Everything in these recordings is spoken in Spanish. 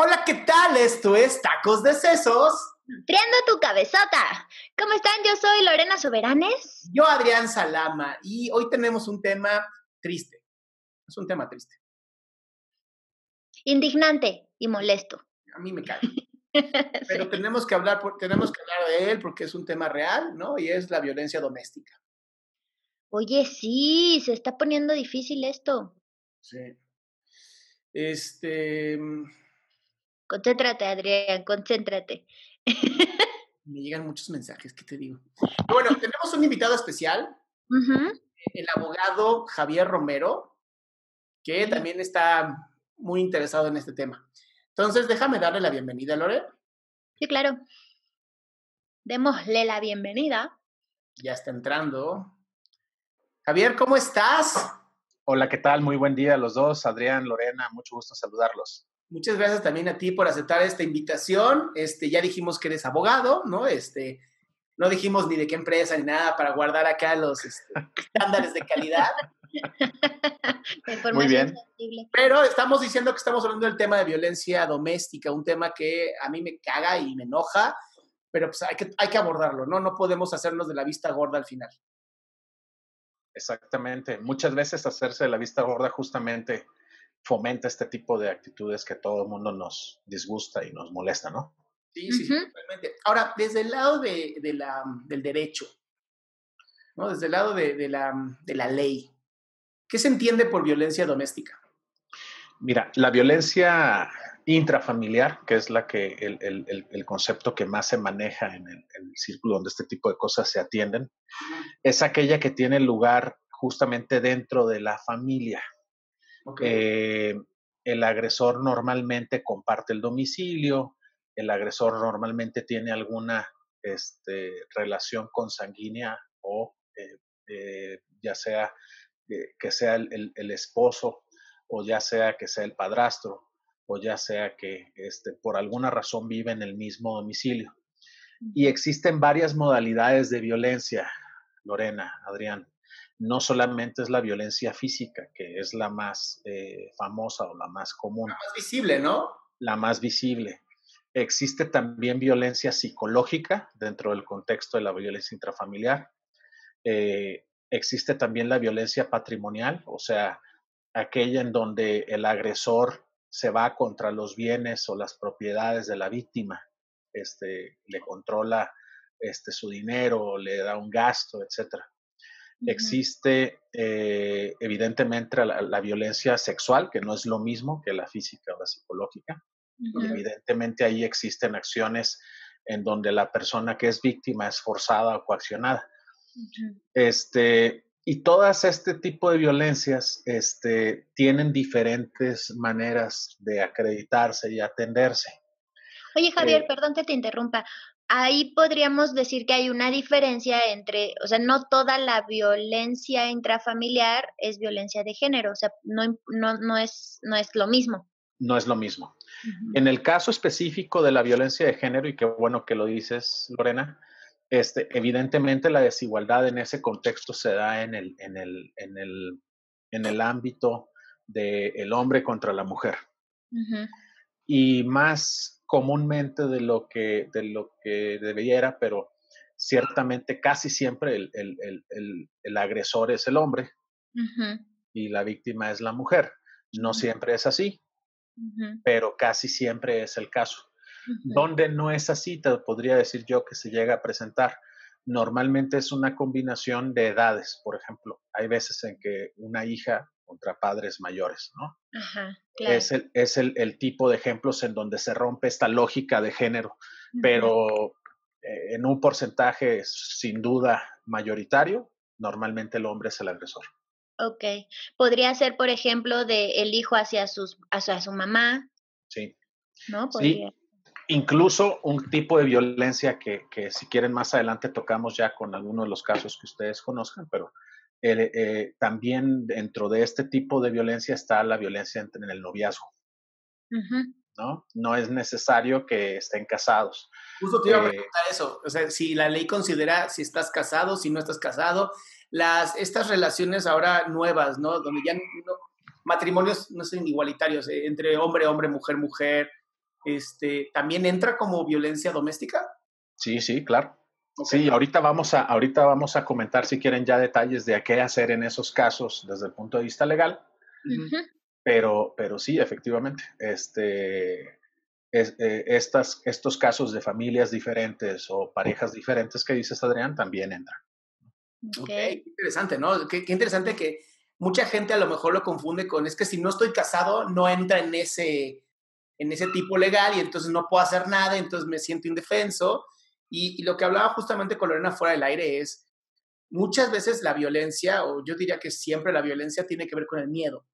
Hola, ¿qué tal? Esto es Tacos de Sesos. Triando tu cabezota. ¿Cómo están? Yo soy Lorena Soberanes. Yo, Adrián Salama, y hoy tenemos un tema triste. Es un tema triste. Indignante y molesto. A mí me cae. Pero tenemos que hablar, tenemos que hablar de él porque es un tema real, ¿no? Y es la violencia doméstica. Oye, sí, se está poniendo difícil esto. Sí. Este. Concéntrate, Adrián, concéntrate. Me llegan muchos mensajes, ¿qué te digo? Bueno, tenemos un invitado especial, el abogado Javier Romero, que también está muy interesado en este tema. Entonces, déjame darle la bienvenida, Lore. Sí, claro. Démosle la bienvenida. Ya está entrando. Javier, ¿cómo estás? Hola, ¿qué tal? Muy buen día a los dos. Adrián, Lorena, mucho gusto saludarlos. Muchas gracias también a ti por aceptar esta invitación. Este, ya dijimos que eres abogado, ¿no? Este, no dijimos ni de qué empresa ni nada para guardar acá los este, estándares de calidad. Muy bien. Pero estamos diciendo que estamos hablando del tema de violencia doméstica, un tema que a mí me caga y me enoja, pero pues hay que, hay que abordarlo, ¿no? No podemos hacernos de la vista gorda al final. Exactamente. Muchas veces hacerse de la vista gorda justamente fomenta este tipo de actitudes que todo el mundo nos disgusta y nos molesta, ¿no? Sí, sí, totalmente. Ahora, desde el lado de, la, del derecho, ¿no? Desde el lado de, la, de la ley, ¿qué se entiende por violencia doméstica? Mira, la violencia intrafamiliar, que es la que el, el, el, concepto que más se maneja en el, círculo donde este tipo de cosas se atienden, es aquella que tiene lugar justamente dentro de la familia. Eh, el agresor normalmente comparte el domicilio, el agresor normalmente tiene alguna este, relación consanguínea o eh, eh, ya sea que sea el esposo o ya sea que sea el padrastro o ya sea que este, por alguna razón vive en el mismo domicilio. Y existen varias modalidades de violencia, Lorena, Adrián. No solamente es la violencia física, que es la más eh, famosa o la más común. La más visible, ¿no? La más visible. Existe también violencia psicológica dentro del contexto de la violencia intrafamiliar. Eh, existe también la violencia patrimonial, o sea, aquella en donde el agresor se va contra los bienes o las propiedades de la víctima, este, le controla este, su dinero, le da un gasto, etc. Existe eh, evidentemente la, violencia sexual, que no es lo mismo que la física o la psicológica. Evidentemente ahí existen acciones en donde la persona que es víctima es forzada o coaccionada. Este, y todas este tipo de violencias este, tienen diferentes maneras de acreditarse y atenderse. Oye, Javier, eh, perdón que te interrumpa. Ahí podríamos decir que hay una diferencia entre, o sea, no toda la violencia intrafamiliar es violencia de género, o sea, no, no, no, es, no es lo mismo. No es lo mismo. En el caso específico de la violencia de género, y qué bueno que lo dices, Lorena, este, evidentemente la desigualdad en ese contexto se da en el, en el, en el, en el ámbito del hombre contra la mujer. Y más comúnmente de lo que, de lo que debiera, pero ciertamente casi siempre el, el, el, el agresor es el hombre y la víctima es la mujer. No siempre es así, pero casi siempre es el caso. Donde no es así, te podría decir yo que se llega a presentar. Normalmente es una combinación de edades, por ejemplo. Hay veces en que una hija contra padres mayores, ¿no? Ajá, claro. Es, el, es el, tipo de ejemplos en donde se rompe esta lógica de género, pero eh, en un porcentaje sin duda mayoritario, normalmente el hombre es el agresor. Ok. Podría ser, por ejemplo, de el hijo hacia, sus, hacia su mamá. Sí. ¿No? Podría. Sí. Incluso un tipo de violencia que, que, si quieren más adelante tocamos ya con algunos de los casos que ustedes conozcan, pero eh, también dentro de este tipo de violencia está la violencia en el noviazgo. ¿no? no es necesario que estén casados. Justo te iba a eh, preguntar eso, o sea, si la ley considera si estás casado, si no estás casado, las, estas relaciones ahora nuevas, ¿no? Donde ya no, matrimonios no son igualitarios, eh, entre hombre, hombre, mujer, mujer, este, ¿también entra como violencia doméstica? Sí, sí, claro. Sí, ahorita vamos, a, ahorita vamos a comentar si quieren ya detalles de qué hacer en esos casos desde el punto de vista legal. pero, pero sí, efectivamente, este, eh, estas, estos casos de familias diferentes o parejas diferentes que dices, Adrián, también entran. Ok, interesante, ¿no? qué, interesante que mucha gente a lo mejor lo confunde con, es que si no estoy casado, no entra en ese, en ese tipo legal y entonces no puedo hacer nada, entonces me siento indefenso. Y, lo que hablaba justamente con Lorena fuera del aire es, muchas veces la violencia, o yo diría que siempre la violencia tiene que ver con el miedo.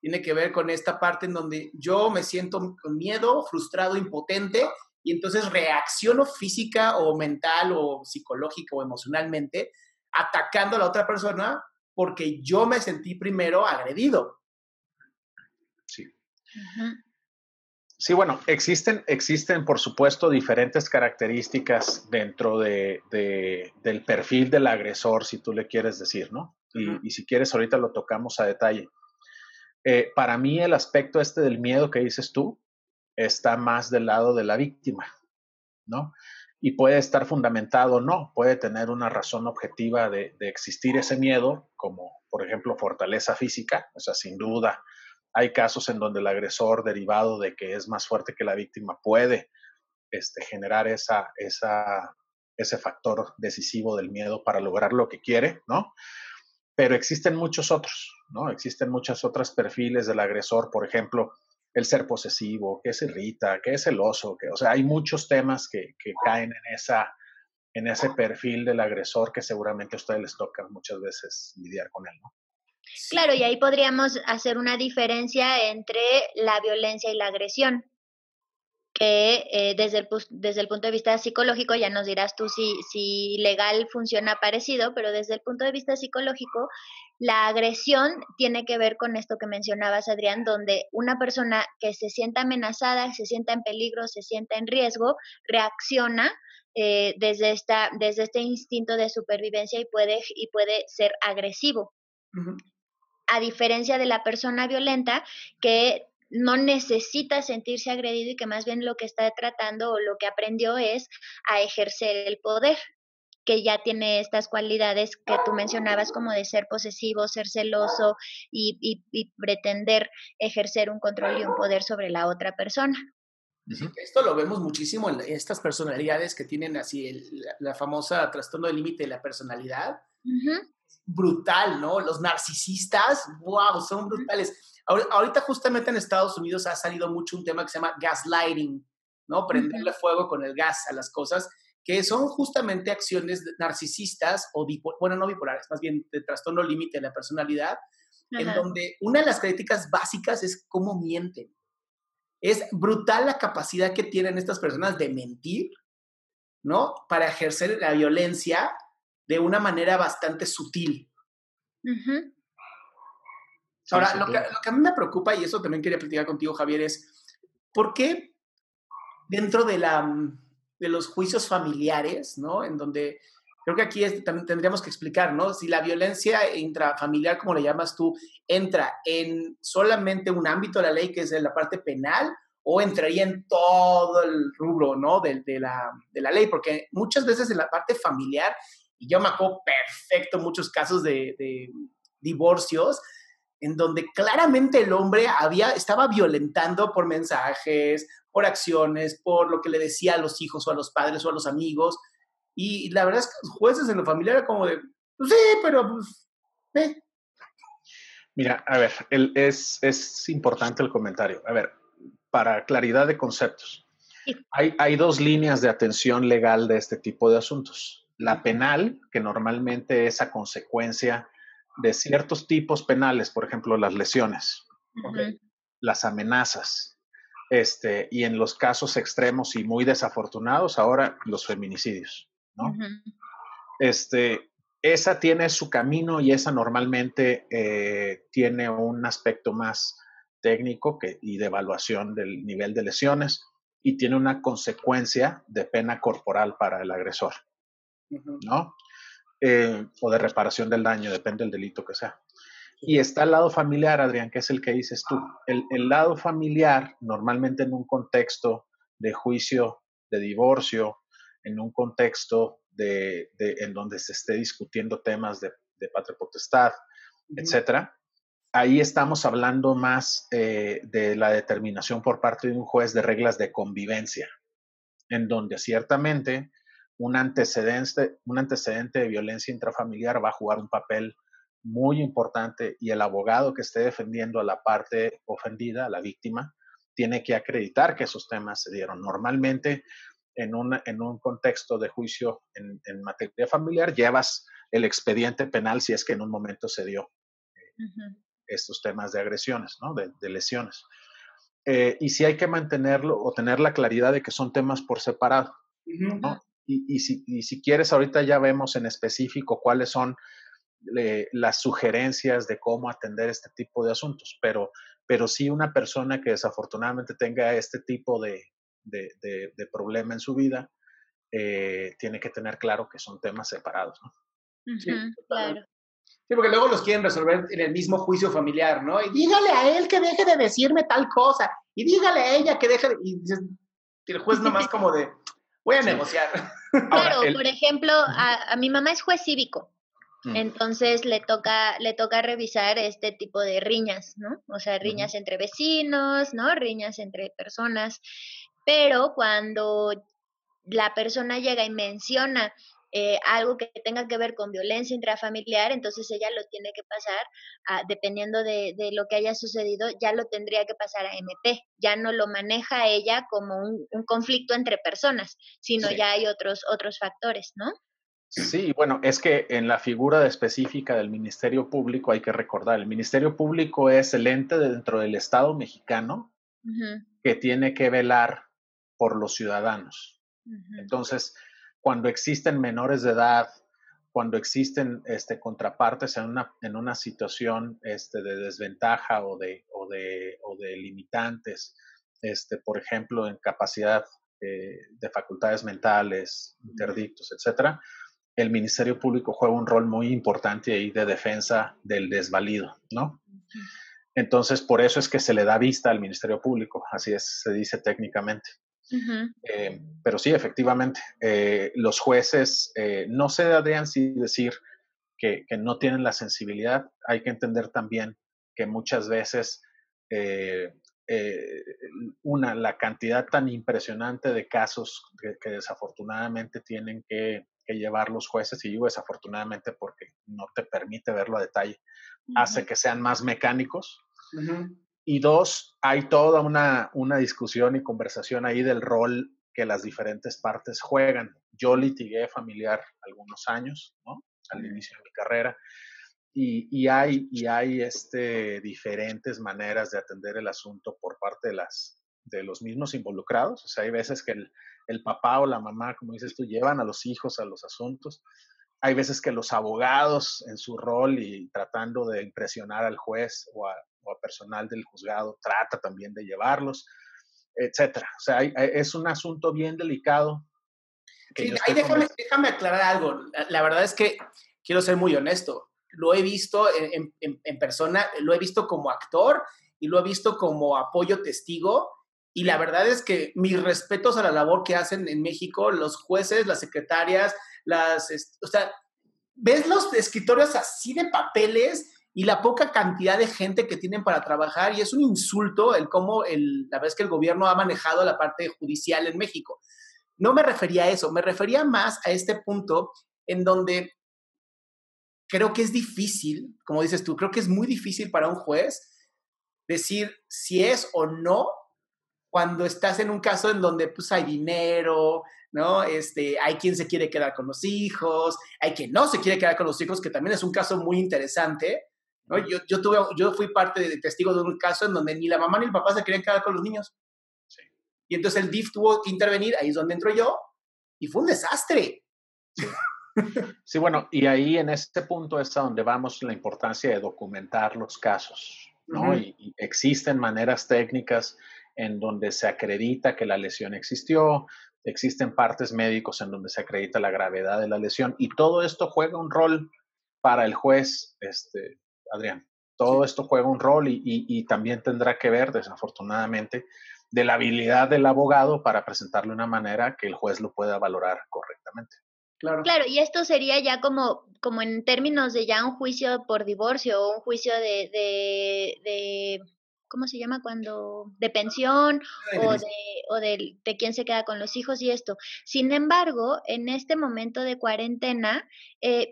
Tiene que ver con esta parte en donde yo me siento con miedo, frustrado, impotente, y entonces reacciono física o mental o psicológica o emocionalmente atacando a la otra persona porque yo me sentí primero agredido. Sí. Sí, bueno, existen, existen por supuesto diferentes características dentro de, del perfil del agresor, si tú le quieres decir, ¿no? Y, si quieres, ahorita lo tocamos a detalle. Eh, para mí el aspecto este del miedo que dices tú está más del lado de la víctima, ¿no? Y puede estar fundamentado o no, puede tener una razón objetiva de, de existir ese miedo, como por ejemplo fortaleza física, o sea, sin duda hay casos en donde el agresor, derivado de que es más fuerte que la víctima, puede este, generar esa, ese factor decisivo del miedo para lograr lo que quiere, ¿no? Pero existen muchos otros, ¿no? Existen muchos otros perfiles del agresor, por ejemplo, el ser posesivo, que es irrita, que es celoso, que, o sea, hay muchos temas que, que caen en, esa, en ese perfil del agresor que seguramente a ustedes les toca muchas veces lidiar con él, ¿no? Claro, y ahí podríamos hacer una diferencia entre la violencia y la agresión, que eh, desde, el, desde el punto de vista psicológico, ya nos dirás tú si, si legal funciona parecido, pero desde el punto de vista psicológico, la agresión tiene que ver con esto que mencionabas, Adrián, donde una persona que se sienta amenazada, se sienta en peligro, se sienta en riesgo, reacciona eh, desde, esta, desde este instinto de supervivencia y puede, y puede ser agresivo a diferencia de la persona violenta que no necesita sentirse agredido y que más bien lo que está tratando o lo que aprendió es a ejercer el poder que ya tiene estas cualidades que tú mencionabas como de ser posesivo, ser celoso y, pretender ejercer un control y un poder sobre la otra persona. Esto lo vemos muchísimo en estas personalidades que tienen así la, famosa trastorno de límite de la personalidad brutal, ¿no? Los narcisistas, wow, son brutales. Ahorita justamente en Estados Unidos ha salido mucho un tema que se llama gaslighting, ¿no? Prenderle fuego con el gas a las cosas, que son justamente acciones narcisistas o, bueno, no bipolares, más bien de trastorno límite de la personalidad, en donde una de las críticas básicas es cómo mienten. Es brutal la capacidad que tienen estas personas de mentir, ¿no? Para ejercer la violencia de una manera bastante sutil. Ahora, lo que, a mí me preocupa, y eso también quería platicar contigo, Javier, es ¿por qué dentro de, la, mm, de los juicios familiares, ¿no? En donde creo que aquí también tendríamos que explicar, ¿no? Si la violencia intrafamiliar, como le llamas tú, entra en solamente un ámbito de la ley, que es la parte penal, o entraría en todo el rubro, ¿no? De, de, la, de la ley, porque muchas veces en la parte familiar y yo me acuerdo perfecto muchos casos de, divorcios en donde claramente el hombre había, estaba violentando por mensajes, por acciones, por lo que le decía a los hijos o a los padres o a los amigos. Y la verdad es que los jueces en lo familiar era como de, pues sí, pero pues, eh". Mira, a ver, es, es importante el comentario. A ver, para claridad de conceptos, hay, hay dos líneas de atención legal de este tipo de asuntos la penal, que normalmente es a consecuencia de ciertos tipos penales, por ejemplo, las lesiones, las amenazas, este, y en los casos extremos y muy desafortunados, ahora los feminicidios, ¿no? Este, esa tiene su camino y esa normalmente eh, tiene un aspecto más técnico que, y de evaluación del nivel de lesiones y tiene una consecuencia de pena corporal para el agresor. ¿No? Eh, o de reparación del daño, depende del delito que sea. Y está el lado familiar, Adrián, que es el que dices tú. El, el lado familiar, normalmente en un contexto de juicio, de divorcio, en un contexto de, de en donde se esté discutiendo temas de, de patria potestad, etcétera, ahí estamos hablando más eh, de la determinación por parte de un juez de reglas de convivencia, en donde ciertamente un antecedente, un antecedente de violencia intrafamiliar va a jugar un papel muy importante y el abogado que esté defendiendo a la parte ofendida, a la víctima, tiene que acreditar que esos temas se dieron. Normalmente, en, en un contexto de juicio en, en, materia familiar, llevas el expediente penal si es que en un momento se dio estos temas de agresiones, ¿no? de, de lesiones. Eh, y si hay que mantenerlo o tener la claridad de que son temas por separado. ¿no? Y, y, si, y, si, quieres, ahorita ya vemos en específico cuáles son eh, las sugerencias de cómo atender este tipo de asuntos, pero, pero sí una persona que desafortunadamente tenga este tipo de, de, de, de problema en su vida, eh, tiene que tener claro que son temas separados. ¿no? Uh -huh, sí, claro. Sí, porque luego los quieren resolver en el mismo juicio familiar, ¿no? Y dígale a él que deje de decirme tal cosa. Y dígale a ella que deje de... Y el juez nomás como de, voy a sí. negociar. Claro, Ahora, el... por ejemplo, a, a, mi mamá es juez cívico. Mm. Entonces le toca, le toca revisar este tipo de riñas, ¿no? O sea, riñas mm. entre vecinos, ¿no? Riñas entre personas. Pero cuando la persona llega y menciona eh, algo que tenga que ver con violencia intrafamiliar, entonces ella lo tiene que pasar, a, dependiendo de, de, lo que haya sucedido, ya lo tendría que pasar a MP, ya no lo maneja ella como un, un conflicto entre personas, sino sí. ya hay otros, otros factores, ¿no? Sí, bueno, es que en la figura específica del Ministerio Público hay que recordar, el Ministerio Público es el ente dentro del Estado mexicano uh -huh. que tiene que velar por los ciudadanos. Uh -huh. Entonces, cuando existen menores de edad, cuando existen este, contrapartes en una, en una situación este, de desventaja o de, o de, o de limitantes, este, por ejemplo, en capacidad eh, de facultades mentales, interdictos, etcétera, el Ministerio Público juega un rol muy importante ahí de defensa del desvalido, ¿no? Entonces, por eso es que se le da vista al Ministerio Público, así es, se dice técnicamente. Uh -huh. eh, pero sí, efectivamente, eh, los jueces, eh, no sé, Adrián, si decir que, que, no tienen la sensibilidad, hay que entender también que muchas veces, eh, una, la cantidad tan impresionante de casos que, que desafortunadamente tienen que, que, llevar los jueces, y digo desafortunadamente porque no te permite verlo a detalle, uh -huh. hace que sean más mecánicos. Uh -huh y dos, hay toda una, una discusión y conversación ahí del rol que las diferentes partes juegan. Yo litigué familiar algunos años, ¿no? Al inicio de mi carrera. Y, y, hay, y hay este, diferentes maneras de atender el asunto por parte de, las, de los mismos involucrados. O sea, hay veces que el, el papá o la mamá, como dices tú, llevan a los hijos a los asuntos. Hay veces que los abogados en su rol y tratando de impresionar al juez o a, o a personal del juzgado trata también de llevarlos, etcétera. O sea, hay, es un asunto bien delicado. Sí, ahí déjame, déjame, aclarar algo. La, la, verdad es que quiero ser muy honesto. Lo he visto en, en, en, persona, lo he visto como actor y lo he visto como apoyo testigo. Y la verdad es que mis respetos a la labor que hacen en México los jueces, las secretarias, las, o sea, ves los escritorios así de papeles y la poca cantidad de gente que tienen para trabajar y es un insulto el cómo el, la vez que el gobierno ha manejado la parte judicial en México. No me refería a eso, me refería más a este punto en donde creo que es difícil, como dices tú, creo que es muy difícil para un juez decir si es o no cuando estás en un caso en donde pues hay dinero, ¿no? Este, hay quien se quiere quedar con los hijos, hay quien no se quiere quedar con los hijos, que también es un caso muy interesante, ¿no? Yo, yo, tuve, yo fui parte de testigo de un caso en donde ni la mamá ni el papá se querían quedar con los niños. Sí. Y entonces el DIF tuvo que intervenir, ahí es donde entro yo, y fue un desastre. Sí. sí, bueno, y ahí en este punto es donde vamos la importancia de documentar los casos, ¿no? Uh -huh. y, y existen maneras técnicas en donde se acredita que la lesión existió, existen partes médicos en donde se acredita la gravedad de la lesión y todo esto juega un rol para el juez, este, Adrián. Todo esto juega un rol y, también tendrá que ver, desafortunadamente, de la habilidad del abogado para presentarle una manera que el juez lo pueda valorar correctamente. Claro. Claro, y esto sería ya como, como en términos de ya un juicio por divorcio o un juicio de, de, ¿cómo se llama? Cuando, de pensión o de, o de, de quién se queda con los hijos y esto. Sin embargo, en este momento de cuarentena, eh,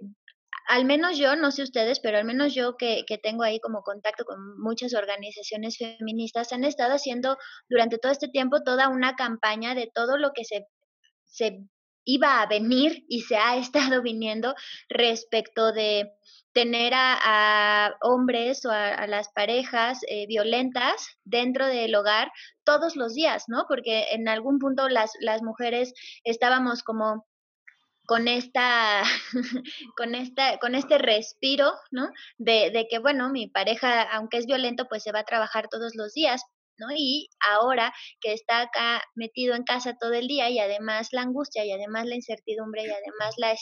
al menos yo, no sé ustedes, pero al menos yo que, que, tengo ahí como contacto con muchas organizaciones feministas, han estado haciendo durante todo este tiempo toda una campaña de todo lo que se, se iba a venir y se ha estado viniendo respecto de tener a, hombres o a, las parejas eh, violentas dentro del hogar todos los días, ¿no? Porque en algún punto las, las mujeres estábamos como con esta, con esta, con este respiro, ¿no? De, de que, bueno, mi pareja, aunque es violento, pues se va a trabajar todos los días, ¿no? Y ahora que está acá metido en casa todo el día y además la angustia y además la incertidumbre y además la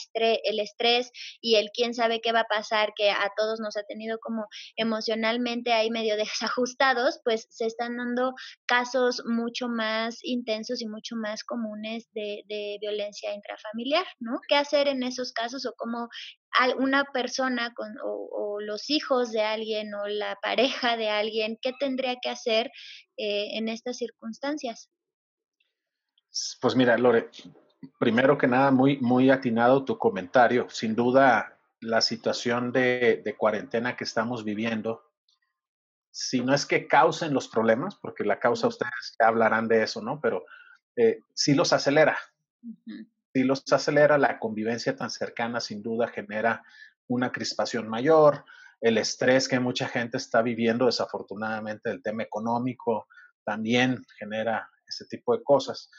el estrés y el quién sabe qué va a pasar que a todos nos ha tenido como emocionalmente ahí medio desajustados, pues se están dando casos mucho más intensos y mucho más comunes de, de violencia intrafamiliar, ¿no? ¿Qué hacer en esos casos o cómo una persona con, o, los hijos de alguien o la pareja de alguien, ¿qué tendría que hacer eh, en estas circunstancias? Pues mira, Lore, primero que nada, muy, muy atinado tu comentario. Sin duda, la situación de, cuarentena que estamos viviendo, si no es que causen los problemas, porque la causa ustedes ya hablarán de eso, ¿no? Pero eh, sí los acelera si los acelera, la convivencia tan cercana sin duda genera una crispación mayor, el estrés que mucha gente está viviendo, desafortunadamente, el tema económico también genera ese tipo de cosas.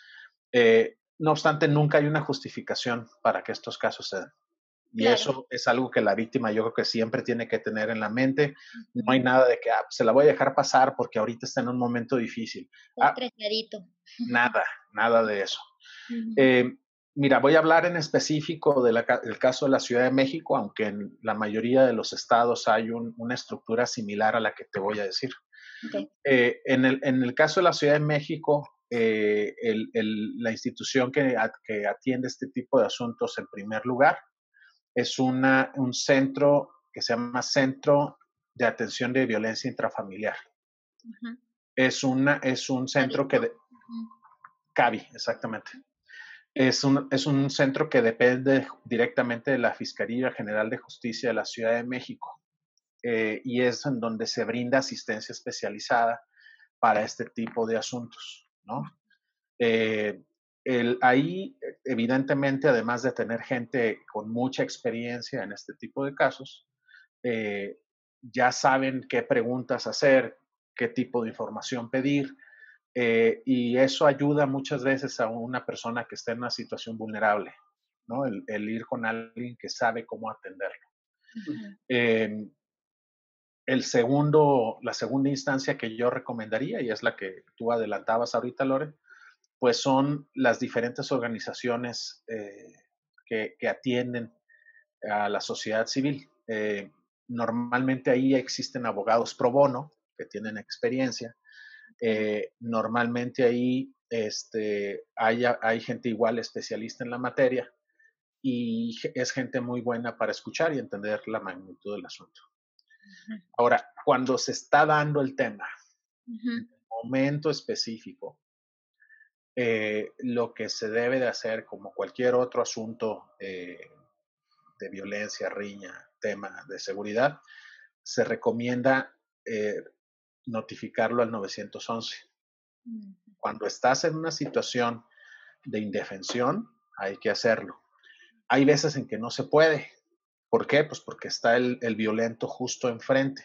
Eh, no obstante, nunca hay una justificación para que estos casos se den. Y eso es algo que la víctima yo creo que siempre tiene que tener en la mente. No hay nada de que ah, se la voy a dejar pasar porque ahorita está en un momento difícil. Ah, nada, nada de eso. Mira, voy a hablar en específico del caso de la Ciudad de México, aunque en la mayoría de los estados hay una estructura similar a la que te voy a decir. Eh, en, el, caso de la Ciudad de México, eh, la institución que, atiende este tipo de asuntos en primer lugar es una, un centro que se llama Centro de Atención de Violencia Intrafamiliar. es, una, es un centro que... De, CABI, exactamente. Es un, es un centro que depende directamente de la Fiscalía General de Justicia de la Ciudad de México eh, y es en donde se brinda asistencia especializada para este tipo de asuntos, ¿no? Eh, ahí, evidentemente, además de tener gente con mucha experiencia en este tipo de casos, eh, ya saben qué preguntas hacer, qué tipo de información pedir, eh, y eso ayuda muchas veces a una persona que está en una situación vulnerable, ¿no? El, ir con alguien que sabe cómo atenderlo. Em, el segundo, la segunda instancia que yo recomendaría, y es la que tú adelantabas ahorita, Lore, pues son las diferentes organizaciones eh, que, que, atienden a la sociedad civil. Eh, normalmente ahí existen abogados pro bono que tienen experiencia eh, normalmente ahí este, hay, hay gente igual especialista en la materia y es gente muy buena para escuchar y entender la magnitud del asunto. Ahora, cuando se está dando el tema, en el momento específico, eh, lo que se debe de hacer, como cualquier otro asunto eh, de violencia, riña, tema de seguridad, se recomienda notificarlo al 911. Cuando estás en una situación de indefensión, hay que hacerlo. Hay veces en que no se puede. ¿Por qué? Pues porque está el, violento justo enfrente.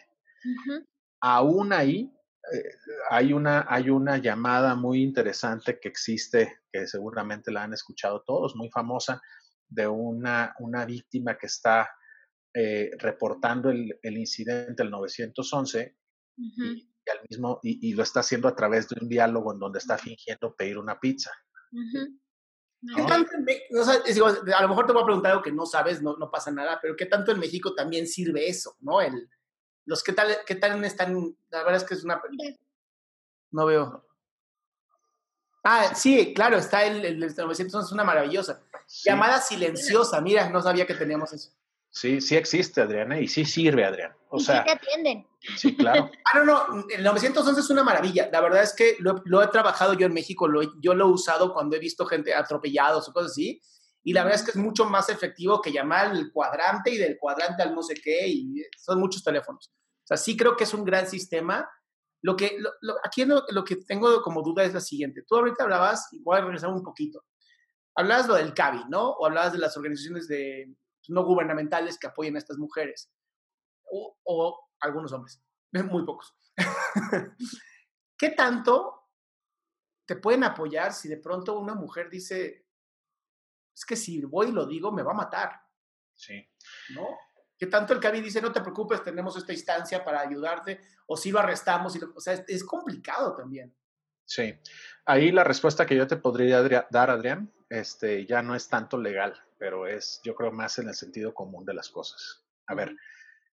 Aún ahí eh, hay, una, hay una llamada muy interesante que existe, que seguramente la han escuchado todos, muy famosa, de una, una víctima que está eh, reportando el, incidente al 911 y, al mismo, y, lo está haciendo a través de un diálogo en donde está fingiendo pedir una pizza. ¿Qué tanto a lo mejor te voy a preguntar algo que no sabes, no, no pasa nada, pero ¿qué tanto en México también sirve eso, no? El, Los que tal, qué tal están, la verdad es que es una... No veo. Ah, sí, claro, está el, el, 911, es una maravillosa. Llamada silenciosa, mira, no sabía que teníamos eso. Sí, sí existe, Adriana, y sí sirve, Adrián. O sea, sí te atienden. Sí, claro. ah, no, no, el 911 es una maravilla. La verdad es que lo, he trabajado yo en México, lo, yo lo he usado cuando he visto gente atropellados o cosas así, y la verdad es que es mucho más efectivo que llamar al cuadrante y del cuadrante al no sé qué, y son muchos teléfonos. O sea, sí creo que es un gran sistema. Lo que, aquí lo, lo, que tengo como duda es la siguiente. Tú ahorita hablabas, y voy a regresar un poquito, hablabas lo del CABI, ¿no? O hablabas de las organizaciones de, no gubernamentales que apoyen a estas mujeres. O, algunos hombres, muy pocos. ¿Qué tanto te pueden apoyar si de pronto una mujer dice, es que si voy y lo digo, me va a matar? Sí. ¿No? ¿Qué tanto el CABI dice, no te preocupes, tenemos esta instancia para ayudarte? O si lo arrestamos. o sea, es complicado también. Sí. Ahí la respuesta que yo te podría dar, Adrián, este, ya no es tanto legal, pero es, yo creo, más en el sentido común de las cosas. A ver,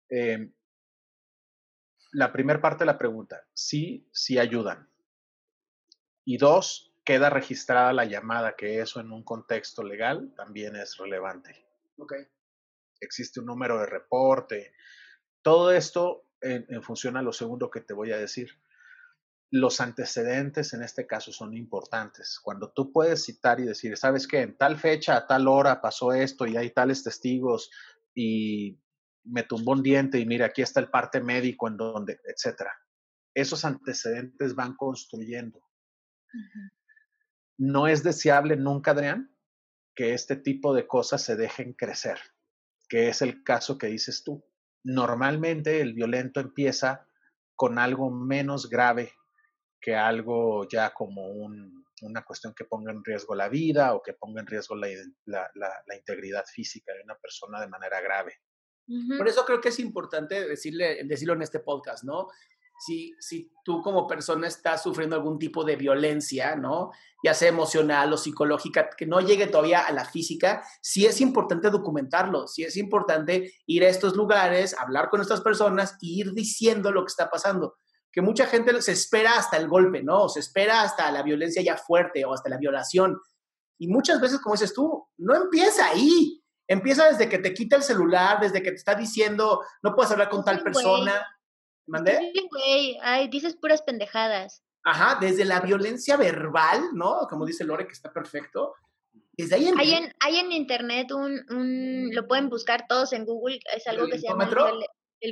em, la primera parte de la pregunta, sí, sí ayudan. Y dos, queda registrada la llamada, que eso en un contexto legal también es relevante. Ok. Existe un número de reporte. Todo esto en, en función a lo segundo que te voy a decir los antecedentes en este caso son importantes. Cuando tú puedes citar y decir, sabes que en tal fecha, a tal hora pasó esto y hay tales testigos y me tumbó un diente y mira, aquí está el parte médico en donde, etcétera. Esos antecedentes van construyendo. No es deseable nunca, Adrián, que este tipo de cosas se dejen crecer, que es el caso que dices tú. Normalmente el violento empieza con algo menos grave que algo ya como una cuestión que ponga en riesgo la vida o que ponga en riesgo la, la, integridad física de una persona de manera grave. Por eso creo que es importante decirle, decirlo en este podcast, ¿no? Si, si tú como persona estás sufriendo algún tipo de violencia, ¿no? Ya sea emocional o psicológica, que no llegue todavía a la física, sí es importante documentarlo, sí es importante ir a estos lugares, hablar con estas personas e ir diciendo lo que está pasando que mucha gente se espera hasta el golpe, ¿no? se espera hasta la violencia ya fuerte o hasta la violación. Y muchas veces, como dices tú, no empieza ahí. Empieza desde que te quita el celular, desde que te está diciendo, no puedes hablar con tal persona. ¿Mandé? Güey. Ay, dices puras pendejadas. Ajá, desde la violencia verbal, ¿no? Como dice Lore, que está perfecto. Desde ahí hay, en, hay en internet un, un, lo pueden buscar todos en Google, es algo que se llama el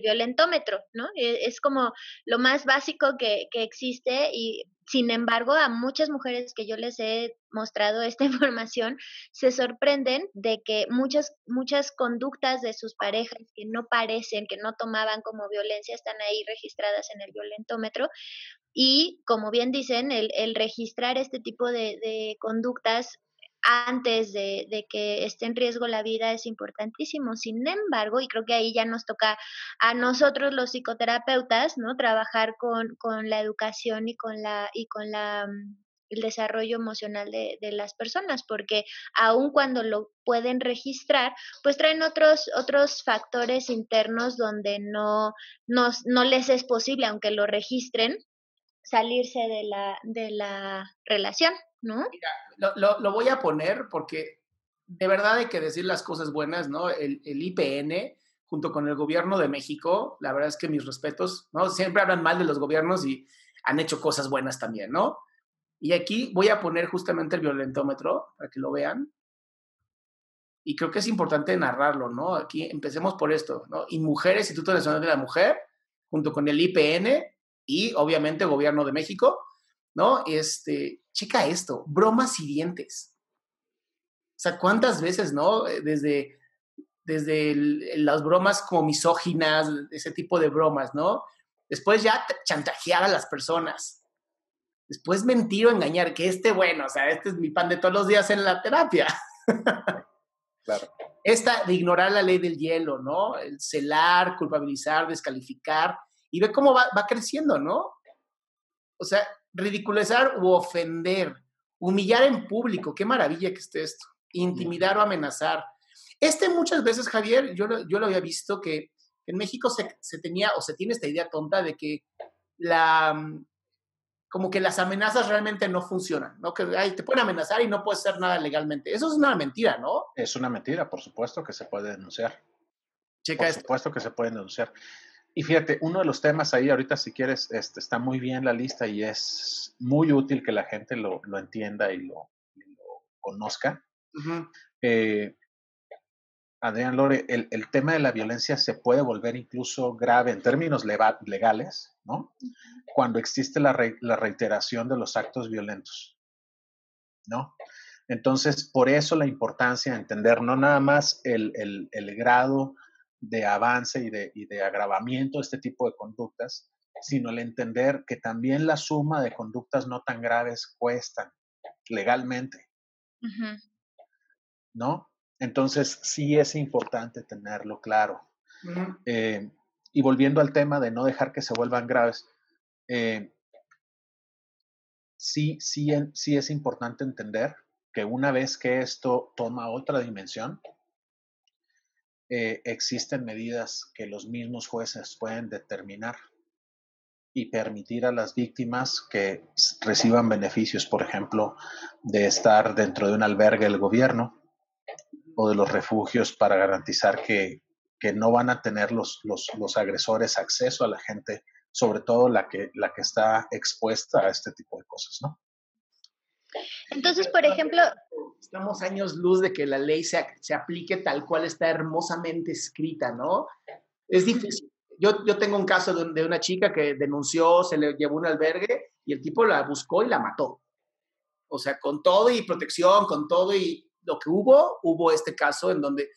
violentómetro, ¿no? E, es como lo más básico que, que, existe y sin embargo a muchas mujeres que yo les he mostrado esta información se sorprenden de que muchas, muchas conductas de sus parejas que no parecen, que no tomaban como violencia, están ahí registradas en el violentómetro. Y como bien dicen, el, el registrar este tipo de, de conductas antes de, que esté en riesgo la vida es importantísimo. Sin embargo, y creo que ahí ya nos toca a nosotros los psicoterapeutas, ¿no? Trabajar con, con la educación y con la, y con la mm, el desarrollo emocional de, de, las personas, porque aun cuando lo pueden registrar, pues traen otros, otros factores internos donde no, no, no les es posible, aunque lo registren, salirse de la, de la relación. ¿No? lo, voy a poner porque de verdad hay que decir las cosas buenas, ¿no? El, IPN, junto con el gobierno de México, la verdad es que mis respetos, ¿no? Siempre hablan mal de los gobiernos y han hecho cosas buenas también, ¿no? Y aquí voy a poner justamente el violentómetro para que lo vean. Y creo que es importante narrarlo, ¿no? Aquí empecemos por esto, ¿no? Y Mujeres, Instituto Nacional de la Mujer, junto con el IPN y obviamente Gobierno de México, ¿no? Este, checa esto, bromas hirientes. O sea, ¿cuántas veces, no? Eh, desde, desde las bromas como misóginas, ese tipo de bromas, ¿no? Después ya chantajear a las personas. Después mentir o engañar, que este, bueno, o sea, este es mi pan de todos los días en la terapia. Claro. Esta de ignorar la ley del hielo, ¿no? El celar, culpabilizar, descalificar, y ve cómo va, va creciendo, ¿no? O sea, ridiculizar u ofender, humillar en público, qué maravilla que esté esto, intimidar o amenazar. Este muchas veces, Javier, yo, yo lo había visto que, En México se, se tenía o se tiene esta idea tonta de que la, mm, como que las amenazas realmente no funcionan, ¿no? Que te pueden amenazar y no puedes hacer nada legalmente. Eso es una mentira, ¿no? Es una mentira, por supuesto que se puede denunciar. Checa por supuesto que se puede denunciar. Y fíjate, uno de los temas ahí ahorita, si quieres, este, está muy bien la lista y es muy útil que la gente lo, lo entienda y lo, conozca. eh, Adrián Lore, el, el, tema de la violencia se puede volver incluso grave en términos legales, ¿no? Cuando existe la, re, la, reiteración de los actos violentos, ¿no? Entonces, por eso la importancia de entender no nada más el, el, el grado de avance y de, y de, agravamiento de este tipo de conductas, sino el entender que también la suma de conductas no tan graves cuestan legalmente, uh -huh. ¿no? Entonces, sí es importante tenerlo claro. Uh -huh. eh, y volviendo al tema de no dejar que se vuelvan graves, eh, sí, sí, sí es importante entender que una vez que esto toma otra dimensión, eh, existen medidas que los mismos jueces pueden determinar y permitir a las víctimas que reciban beneficios, por ejemplo, de estar dentro de un albergue del gobierno o de los refugios para garantizar que, que no van a tener los, los, los, agresores acceso a la gente, sobre todo la que, la que está expuesta a este tipo de cosas, ¿no? Entonces, por ejemplo... Estamos años luz de que la ley se, se aplique tal cual está hermosamente escrita, ¿no? Es difícil. Yo, yo tengo un caso de, de una chica que denunció, se le llevó un albergue y el tipo la buscó y la mató. O sea, con todo y protección, con todo y lo que hubo, hubo este caso en donde,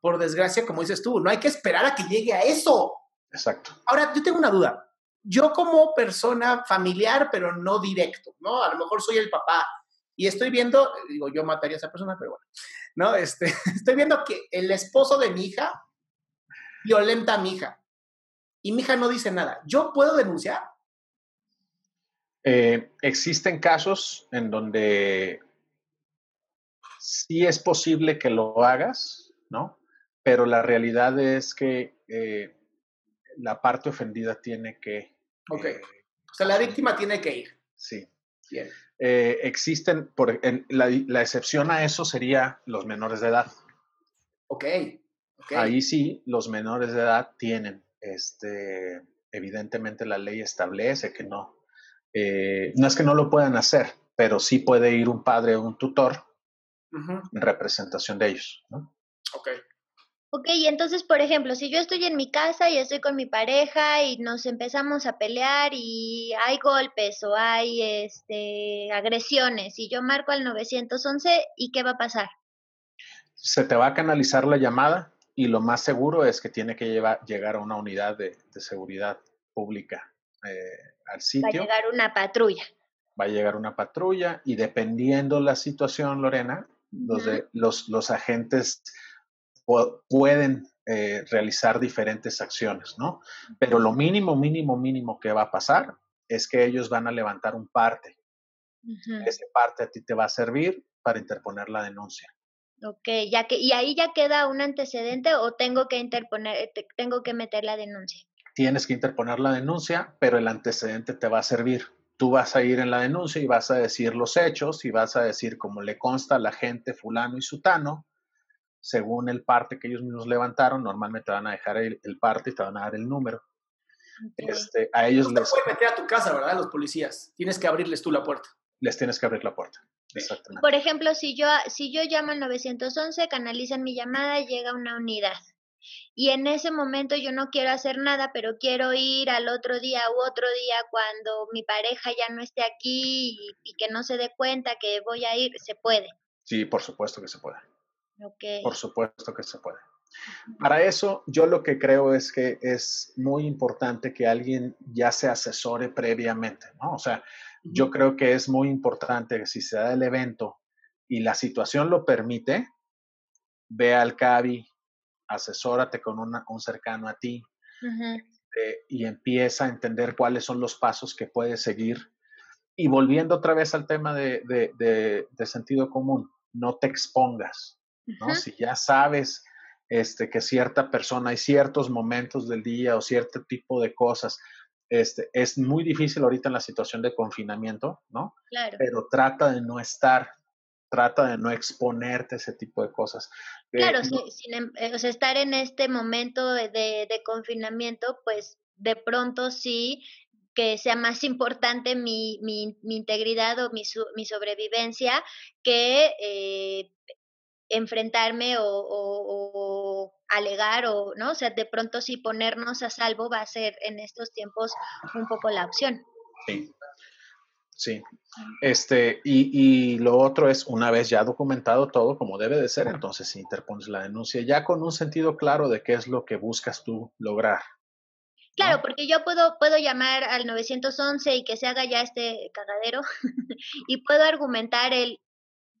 por desgracia, como dices tú, no hay que esperar a que llegue a eso. Exacto. Ahora, yo tengo una duda. Yo como persona familiar, pero no directo, ¿no? A lo mejor soy el papá y estoy viendo, digo, yo mataría a esa persona, pero bueno, ¿no? Este, estoy viendo que el esposo de mi hija violenta a mi hija y mi hija no dice nada. ¿Yo puedo denunciar? Eh, existen casos en donde sí es posible que lo hagas, ¿no? Pero la realidad es que eh, la parte ofendida tiene que... Ok. Eh, o sea, la víctima tiene que ir. Sí. Bien. Eh, existen, por, en, la, la, excepción a eso sería los menores de edad. Ok. okay. Ahí sí, los menores de edad tienen, este, evidentemente la ley establece que no, eh, no es que no lo puedan hacer, pero sí puede ir un padre o un tutor uh -huh. en representación de ellos. ¿no? Ok. Ok, y entonces, por ejemplo, si yo estoy en mi casa y estoy con mi pareja y nos empezamos a pelear y hay golpes o hay este, agresiones y yo marco al 911, ¿y qué va a pasar? Se te va a canalizar la llamada y lo más seguro es que tiene que llevar, llegar a una unidad de, de seguridad pública eh, al sitio. Va a llegar una patrulla. Va a llegar una patrulla y dependiendo la situación, Lorena, los, de, los, los agentes pueden eh, realizar diferentes acciones, ¿no? Pero lo mínimo, mínimo, mínimo que va a pasar es que ellos van a levantar un parte. Uh -huh. Ese parte a ti te va a servir para interponer la denuncia. Ok, ya que, ¿y ahí ya queda un antecedente o tengo que interponer, tengo que meter la denuncia? Tienes que interponer la denuncia, pero el antecedente te va a servir. Tú vas a ir en la denuncia y vas a decir los hechos y vas a decir como le consta a la gente fulano y sutano, según el parte que ellos mismos levantaron, normalmente te van a dejar el, el parte y te van a dar el número. Okay. Este, a ellos no les... pueden meter a tu casa, ¿verdad? Los policías. Tienes que abrirles tú la puerta. Les tienes que abrir la puerta. Exactamente. Por ejemplo, si yo, si yo llamo al 911, canalizan mi llamada, llega una unidad. Y en ese momento yo no quiero hacer nada, pero quiero ir al otro día u otro día cuando mi pareja ya no esté aquí y, y que no se dé cuenta que voy a ir, se puede. Sí, por supuesto que se puede. Okay. Por supuesto que se puede. Para eso, yo lo que creo es que es muy importante que alguien ya se asesore previamente, ¿no? O sea, yo creo que es muy importante que si se da el evento y la situación lo permite, ve al CABI, asesórate con una, un cercano a ti uh -huh. eh, y empieza a entender cuáles son los pasos que puedes seguir. Y volviendo otra vez al tema de, de, de, de sentido común, no te expongas, ¿no? Uh -huh. Si ya sabes este, que cierta persona, hay ciertos momentos del día o cierto tipo de cosas. Este, es muy difícil ahorita en la situación de confinamiento, ¿no? Claro. Pero trata de no estar, trata de no exponerte a ese tipo de cosas. Eh, claro, sin, eh, o sea, estar en este momento de, de, confinamiento, pues de pronto sí que sea más importante mi, mi, mi integridad o mi, mi sobrevivencia que eh, enfrentarme o, alegar o, ¿no? O sea, de pronto sí ponernos a salvo va a ser en estos tiempos un poco la opción. Sí. Sí. Este, y, y, lo otro es, una vez ya documentado todo como debe de ser, entonces si interpones la denuncia ya con un sentido claro de qué es lo que buscas tú lograr. Claro, porque yo puedo, puedo llamar al 911 y que se haga ya este cagadero y puedo argumentar el,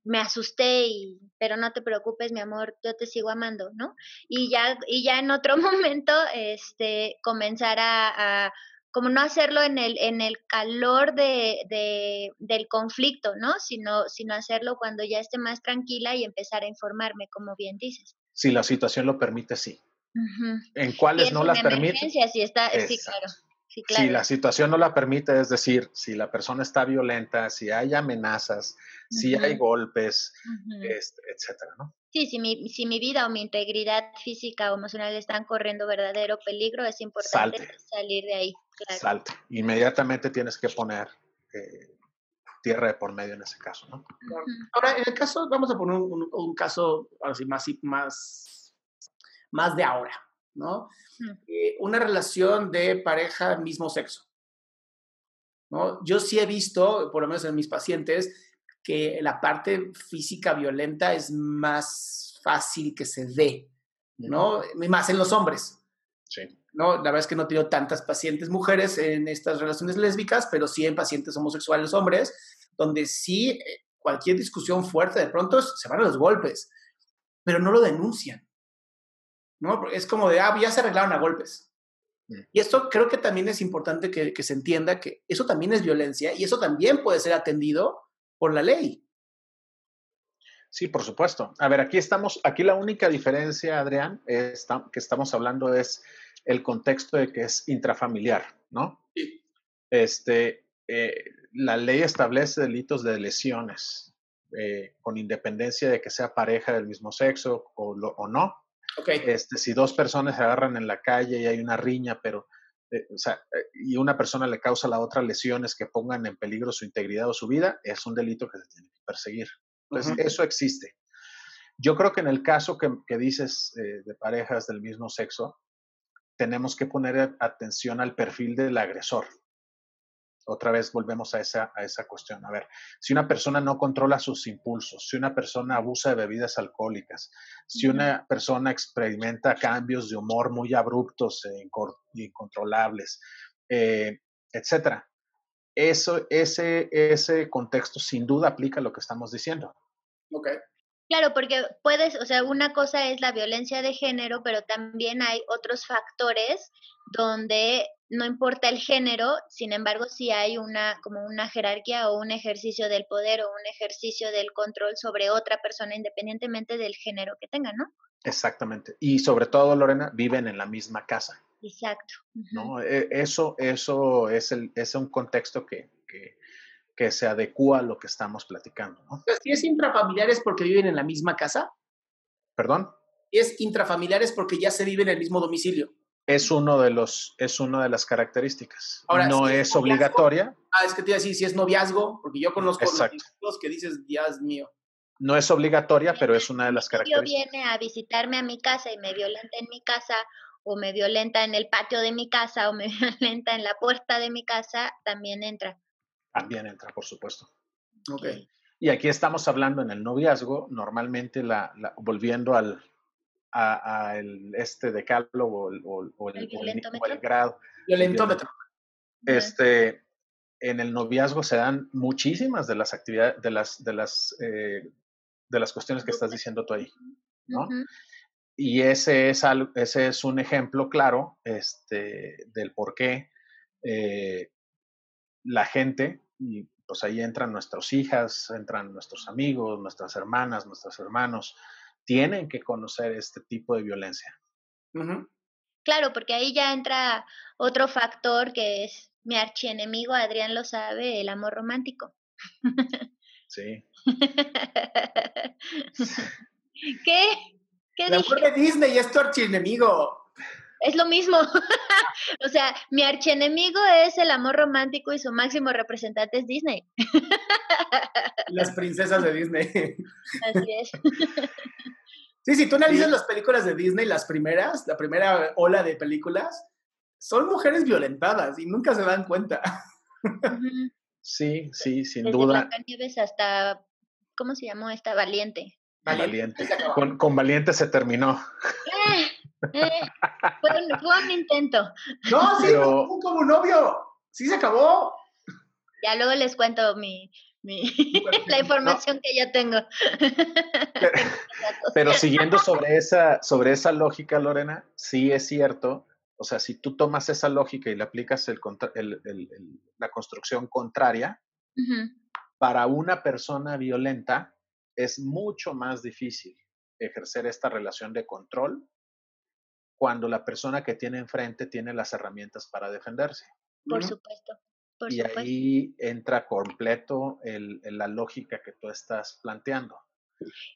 me asusté y pero no te preocupes mi amor yo te sigo amando no y ya y ya en otro momento este comenzar a, como no hacerlo en el en el calor de, de, del conflicto no sino sino hacerlo cuando ya esté más tranquila y empezar a informarme como bien dices. Si la situación lo permite sí. En cuáles no las permite si está sí claro si la situación no la permite, es decir, si la persona está violenta, si hay amenazas, si hay golpes, este, etcétera, ¿no? Sí, si mi, si mi vida o mi integridad física o emocional están corriendo verdadero peligro, es importante salir de ahí. Salte. Inmediatamente tienes que poner eh, tierra de por medio en ese caso, ¿no? Ahora, en el caso, vamos a poner un, caso así más, más, más de ahora, ¿no? Eh, una relación de pareja mismo sexo. ¿no? Yo sí he visto, por lo menos en mis pacientes, que la parte física violenta es más fácil que se dé, ¿no? Más en los hombres. Sí. ¿no? La verdad es que no he tenido tantas pacientes mujeres en estas relaciones lésbicas, pero sí en pacientes homosexuales hombres, donde sí eh, cualquier discusión fuerte de pronto se van a los golpes, pero no lo denuncian. ¿No? Es como de, ah, ya se arreglaron a golpes. Mm. Y esto creo que también es importante que, se entienda que eso también es violencia y eso también puede ser atendido por la ley. Sí, por supuesto. A ver, aquí estamos, aquí la única diferencia, Adrián, es, que estamos hablando es el contexto de que es intrafamiliar, ¿no? Sí. Este, eh, la ley establece delitos de lesiones, eh, con independencia de que sea pareja del mismo sexo o, o no. Este, si dos personas se agarran en la calle y hay una riña, pero, eh, o sea, eh, y una persona le causa a la otra lesiones que pongan en peligro su integridad o su vida, es un delito que se tiene que perseguir. Entonces, eso existe. Yo creo que en el caso que, dices eh, de parejas del mismo sexo, tenemos que poner atención al perfil del agresor otra vez volvemos a esa, a esa cuestión. A ver, si una persona no controla sus impulsos, si una persona abusa de bebidas alcohólicas, si una persona experimenta cambios de humor muy abruptos e incontrolables, eh, etcétera. Eso, ese, ese contexto sin duda aplica a lo que estamos diciendo. Ok. Claro, porque puedes, o sea, una cosa es la violencia de género, pero también hay otros factores donde no importa el género, sin embargo, sí hay una como una jerarquía o un ejercicio del poder o un ejercicio del control sobre otra persona independientemente del género que tenga, ¿no? Exactamente. Y sobre todo, Lorena, viven en la misma casa. Exacto. ¿no? E, eso, eso es, el, es un contexto que, que, que, se adecua a lo que estamos platicando. ¿no? Si es intrafamiliares porque viven en la misma casa. ¿Perdón? Si es intrafamiliares porque ya se vive en el mismo domicilio es uno de los es una de las características. Ahora, no es, obligatoria. Ah, es que te iba a decir si es noviazgo, porque yo conozco los que dices, Dios mío. No es obligatoria, pero es una de las características. Si viene a visitarme a mi casa y me violenta en mi casa, o me violenta en el patio de mi casa, o me violenta en la puerta de mi casa, también entra. También entra, por supuesto. Ok. Y aquí estamos hablando en el noviazgo, normalmente la volviendo al, a, el, este decálogo o, o, el, el, grado. Violentómetro. Este, en el noviazgo se dan muchísimas de las actividades, de las, de las, eh, de las cuestiones que estás diciendo tú ahí, ¿no? Y ese es, ese es un ejemplo claro este, del por qué eh, la gente, y pues ahí entran nuestras hijas, entran nuestros amigos, nuestras hermanas, nuestros hermanos, tienen que conocer este tipo de violencia. Claro, porque ahí ya entra otro factor que es mi archienemigo, Adrián lo sabe, el amor romántico. Sí. ¿Qué? ¿Qué el amor de Disney es tu archienemigo. Es lo mismo. o sea, mi archienemigo es el amor romántico y su máximo representante es Disney. Las princesas de Disney. Así es. Sí, si tú analizas las películas de Disney, las primeras, la primera ola de películas, son mujeres violentadas y nunca se dan cuenta. Sí, sí, sin Desde duda. Hasta, ¿cómo se llamó esta? Valiente. Valiente. Con, con, Valiente se terminó. Eh, eh, fue, un, intento. No, sí, Pero... como un novio. Sí se acabó. Ya luego les cuento mi, mi la información que yo tengo. Pero, siguiendo sobre esa, sobre esa lógica, Lorena, sí es cierto o sea, si tú tomas esa lógica y le aplicas el, la construcción contraria, para una persona violenta es mucho más difícil ejercer esta relación de control cuando la persona que tiene enfrente tiene las herramientas para defenderse. Por supuesto. y ahí entra completo la lógica que tú estás planteando.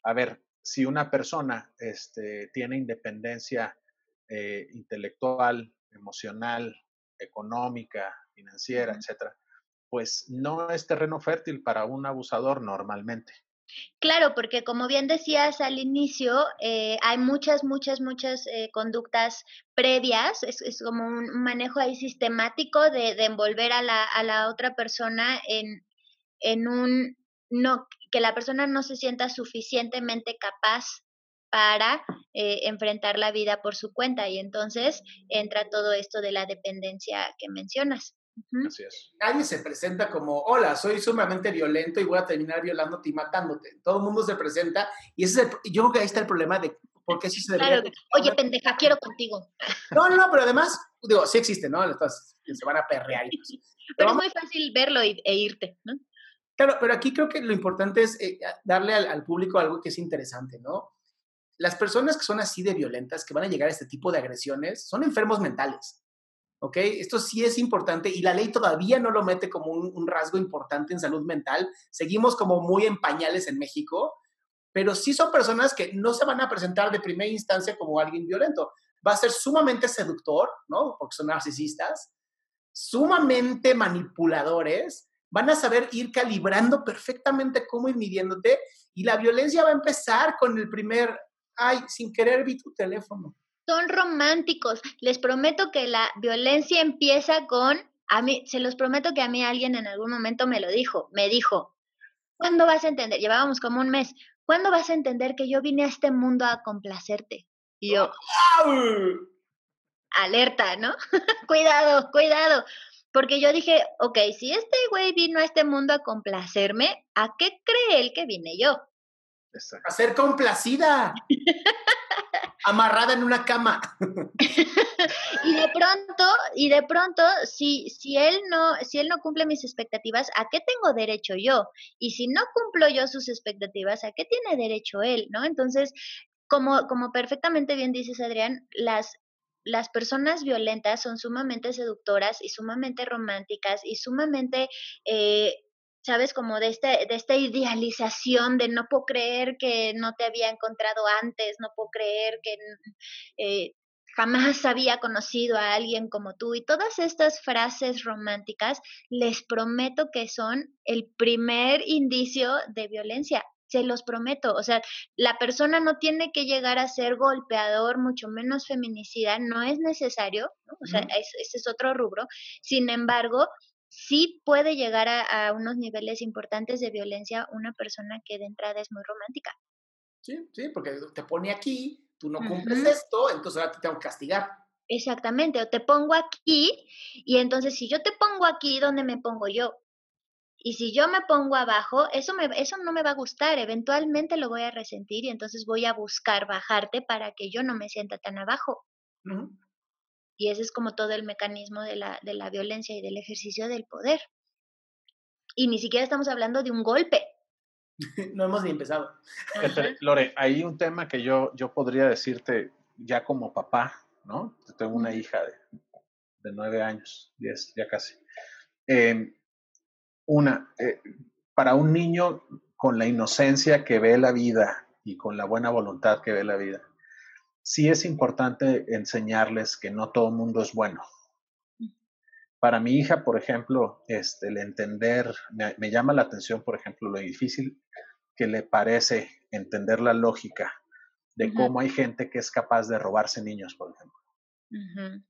A ver, si una persona este, tiene independencia eh, intelectual, emocional, económica, financiera, etcétera, pues no es terreno fértil para un abusador normalmente. Claro, porque como bien decías al inicio, eh, hay muchas, muchas, muchas eh, conductas previas, es, como un manejo ahí sistemático de, de envolver a la, a la, otra persona en, en un, no, que la persona no se sienta suficientemente capaz para eh, enfrentar la vida por su cuenta y entonces entra todo esto de la dependencia que mencionas. Así es. Nadie se presenta como, hola, soy sumamente violento y voy a terminar violándote y matándote. Todo el mundo se presenta y ese es yo creo que ahí está el problema de por qué sí se debería... Claro, oye, pendeja, quiero contigo. No, no, pero además, digo, sí existe, ¿no? se van a perrear. Y pero, es muy fácil verlo e irte, ¿no? Claro, pero aquí creo que lo importante es eh, darle al, público algo que es interesante, ¿no? las personas que son así de violentas, que van a llegar a este tipo de agresiones, son enfermos mentales. ¿Ok? Esto sí es importante y la ley todavía no lo mete como un, rasgo importante en salud mental. Seguimos como muy en pañales en México, pero sí son personas que no se van a presentar de primera instancia como alguien violento. Va a ser sumamente seductor, ¿no? Porque son narcisistas, sumamente manipuladores, van a saber ir calibrando perfectamente cómo ir midiéndote y la violencia va a empezar con el primer ay, sin querer vi tu teléfono. Son románticos. Les prometo que la violencia empieza con, a mí, se los prometo que a mí alguien en algún momento me lo dijo, me dijo, ¿cuándo vas a entender? Llevábamos como un mes, ¿cuándo vas a entender que yo vine a este mundo a complacerte? Y yo, alerta, ¿no? cuidado, cuidado. Porque yo dije, ok, si este güey vino a este mundo a complacerme, ¿a qué cree él que vine yo? A ser complacida. amarrada en una cama. y de pronto, y de pronto, si, si él no, si él no cumple mis expectativas, ¿a qué tengo derecho yo? Y si no cumplo yo sus expectativas, ¿a qué tiene derecho él? ¿No? Entonces, como, como perfectamente bien dices, Adrián, las, las personas violentas son sumamente seductoras y sumamente románticas y sumamente eh, ¿sabes? Como de, este, de esta idealización de no puedo creer que no te había encontrado antes, no puedo creer que eh, jamás había conocido a alguien como tú. Y todas estas frases románticas, les prometo que son el primer indicio de violencia. Se los prometo. O sea, la persona no tiene que llegar a ser golpeador, mucho menos feminicida, no es necesario, O sea, ese es otro rubro. Sin embargo, sí puede llegar a, unos niveles importantes de violencia una persona que de entrada es muy romántica. Sí, sí, porque te pone aquí, tú no cumples esto, entonces ahora te tengo que castigar. Exactamente, o te pongo aquí y entonces si yo te pongo aquí, ¿dónde me pongo yo? Y si yo me pongo abajo, eso, me, eso no me va a gustar, eventualmente lo voy a resentir y entonces voy a buscar bajarte para que yo no me sienta tan abajo. Y ese es como todo el mecanismo de la, de la violencia y del ejercicio del poder. Y ni siquiera estamos hablando de un golpe. no hemos ni empezado. Lore, hay un tema que yo, yo podría decirte ya como papá, ¿no? Tengo una hija de, de nueve años, diez, ya casi. Em, una, eh, para un niño con la inocencia que ve la vida y con la buena voluntad que ve la vida, sí es importante enseñarles que no todo el mundo es bueno. Para mi hija, por ejemplo, este, el entender, me, llama la atención, por ejemplo, lo difícil que le parece entender la lógica de cómo hay gente que es capaz de robarse niños, por ejemplo.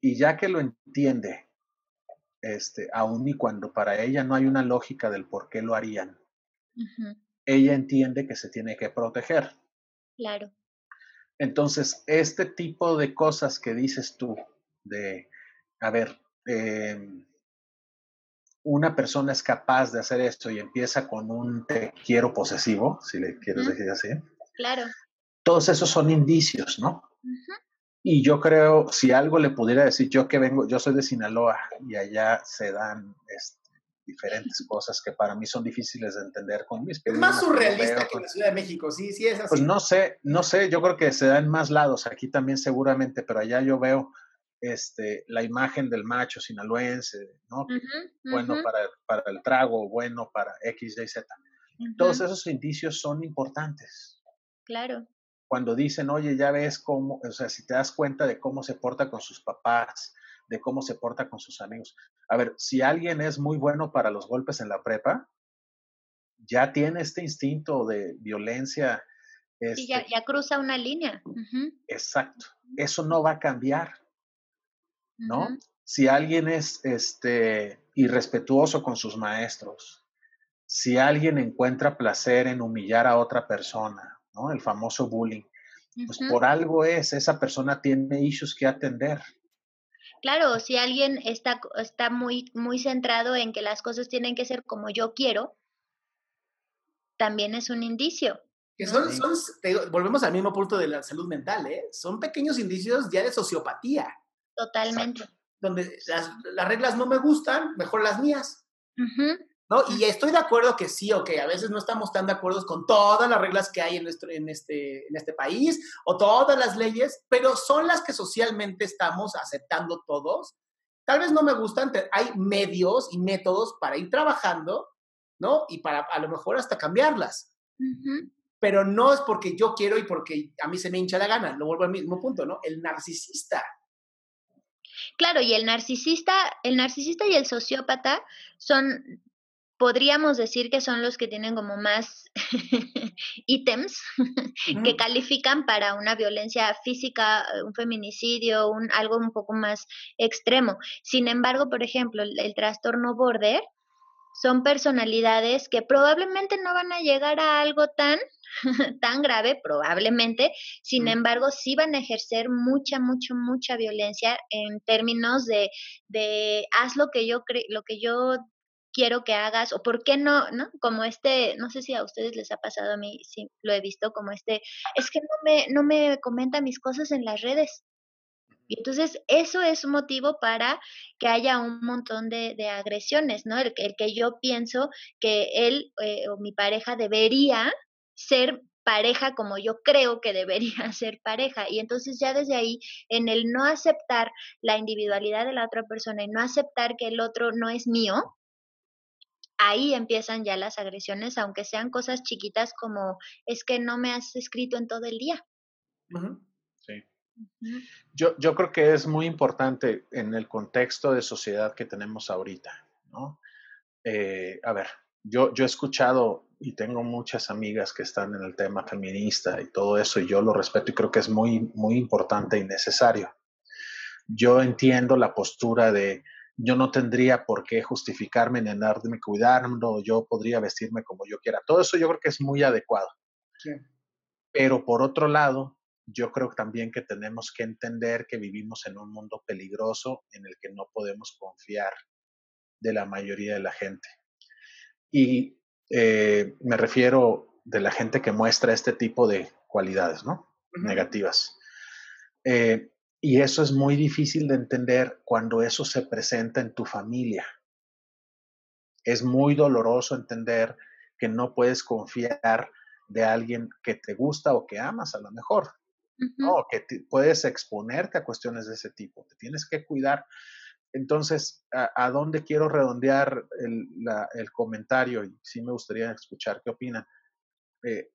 Y ya que lo entiende, este, aun y cuando para ella no hay una lógica del por qué lo harían, ella entiende que se tiene que proteger. Claro. Entonces, este tipo de cosas que dices tú, de, a ver, em, una persona es capaz de hacer esto y empieza con un te quiero posesivo, si le quieres decir así. Claro. Todos esos son indicios, ¿no? Y yo creo, si algo le pudiera decir, yo que vengo, yo soy de Sinaloa y allá se dan este, diferentes cosas que para mí son difíciles de entender con mis Es más surrealista que la Ciudad de México, sí, sí es así. Pues no sé, no sé, yo creo que se da en más lados, aquí también seguramente, pero allá yo veo este, la imagen del macho sinaloense, ¿no? bueno para, para, el trago, bueno para X, Y, Z. Todos esos indicios son importantes. Claro. Cuando dicen, oye, ya ves cómo, o sea, si te das cuenta de cómo se porta con sus papás, de cómo se porta con sus amigos. A ver, si alguien es muy bueno para los golpes en la prepa, ya tiene este instinto de violencia. Este, ya, cruza una línea. Exacto. Eso no va a cambiar, ¿no? Si alguien es este, irrespetuoso con sus maestros, si alguien encuentra placer en humillar a otra persona, ¿no? El famoso bullying, pues por algo es, esa persona tiene issues que atender. Claro, si alguien está, está muy, muy centrado en que las cosas tienen que ser como yo quiero, también es un indicio. Que son, son volvemos al mismo punto de la salud mental, ¿eh? Son pequeños indicios ya de sociopatía. Totalmente. Donde las, las, reglas no me gustan, mejor las mías. ¿No? Y estoy de acuerdo que sí, o que a veces no estamos tan de acuerdo con todas las reglas que hay en, nuestro, en, este, en este país o todas las leyes, pero son las que socialmente estamos aceptando todos. Tal vez no me gustan, pero hay medios y métodos para ir trabajando, ¿no? Y para a lo mejor hasta cambiarlas. Pero no es porque yo quiero y porque a mí se me hincha la gana, lo vuelvo al mismo punto, ¿no? El narcisista. Claro, y el narcisista, el narcisista y el sociópata son podríamos decir que son los que tienen como más ítems que califican para una violencia física, un feminicidio, un, algo un poco más extremo. Sin embargo, por ejemplo, el, trastorno border son personalidades que probablemente no van a llegar a algo tan tan grave, probablemente, sin embargo, sí van a ejercer mucha, mucha, mucha violencia en términos de, de haz lo que yo lo que yo quiero que hagas o por qué no, ¿no? Como este, no sé si a ustedes les ha pasado a mí, sí, lo he visto como este, es que no me, no me comenta mis cosas en las redes. Y entonces eso es un motivo para que haya un montón de, de agresiones, ¿no? El, el, que yo pienso que él eh, o mi pareja debería ser pareja como yo creo que debería ser pareja. Y entonces ya desde ahí, en el no aceptar la individualidad de la otra persona y no aceptar que el otro no es mío, ahí empiezan ya las agresiones, aunque sean cosas chiquitas como es que no me has escrito en todo el día. Sí. yo, yo creo que es muy importante en el contexto de sociedad que tenemos ahorita, ¿no? Eh, a ver, yo, yo he escuchado y tengo muchas amigas que están en el tema feminista y todo eso, y yo lo respeto y creo que es muy, muy importante y necesario. Yo entiendo la postura de yo no tendría por qué justificarme en andarme cuidando, yo podría vestirme como yo quiera. Todo eso yo creo que es muy adecuado. Pero por otro lado, yo creo también que tenemos que entender que vivimos en un mundo peligroso en el que no podemos confiar de la mayoría de la gente. Y eh, me refiero de la gente que muestra este tipo de cualidades, ¿no? Negativas. Eh, y eso es muy difícil de entender cuando eso se presenta en tu familia. Es muy doloroso entender que no puedes confiar de alguien que te gusta o que amas a lo mejor. No, que puedes exponerte a cuestiones de ese tipo, te tienes que cuidar. Entonces, ¿a, dónde quiero redondear el, comentario? Y sí me gustaría escuchar qué opinan. Eh,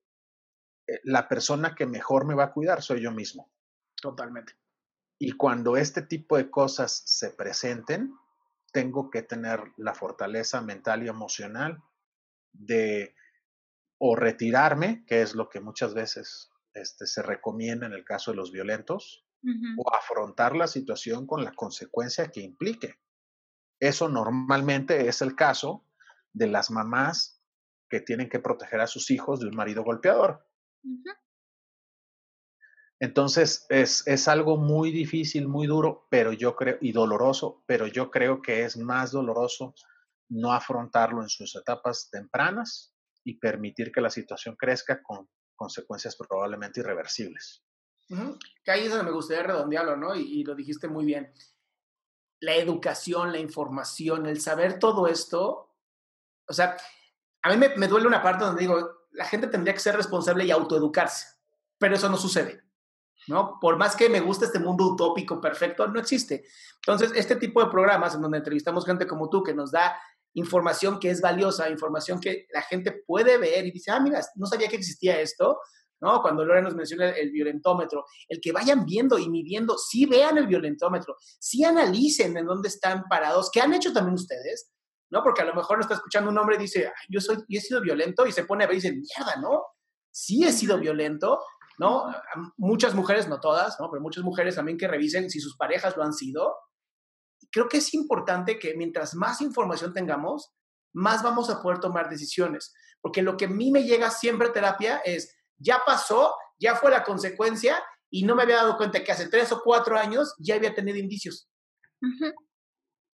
eh, la persona que mejor me va a cuidar soy yo mismo. Totalmente. Y cuando este tipo de cosas se presenten, tengo que tener la fortaleza mental y emocional de o retirarme, que es lo que muchas veces este, se recomienda en el caso de los violentos, o afrontar la situación con la consecuencia que implique. Eso normalmente es el caso de las mamás que tienen que proteger a sus hijos de un marido golpeador. Entonces es, es, algo muy difícil, muy duro, pero yo creo, y doloroso, pero yo creo que es más doloroso no afrontarlo en sus etapas tempranas y permitir que la situación crezca con consecuencias probablemente irreversibles. Que ahí es donde me gustaría redondearlo, ¿no? Y, lo dijiste muy bien. La educación, la información, el saber todo esto, o sea, a mí me, me duele una parte donde digo, la gente tendría que ser responsable y autoeducarse, pero eso no sucede. ¿No? Por más que me guste este mundo utópico perfecto, no existe. Entonces, este tipo de programas en donde entrevistamos gente como tú que nos da información que es valiosa, información que la gente puede ver y dice, ah, mira, no sabía que existía esto, ¿no? Cuando Lore nos menciona el, violentómetro, el que vayan viendo y midiendo, sí vean el violentómetro, sí analicen en dónde están parados, ¿qué han hecho también ustedes? ¿No? Porque a lo mejor no está escuchando un hombre y dice, yo soy, yo he sido violento, y se pone a ver y dice, mierda, ¿no? Sí he sido violento, ¿no? Muchas mujeres, no todas, ¿no? Pero muchas mujeres también que revisen si sus parejas lo han sido, creo que es importante que mientras más información tengamos, más vamos a poder tomar decisiones. Porque lo que a mí me llega siempre a terapia es, ya pasó, ya fue la consecuencia y no me había dado cuenta que hace tres o cuatro años ya había tenido indicios.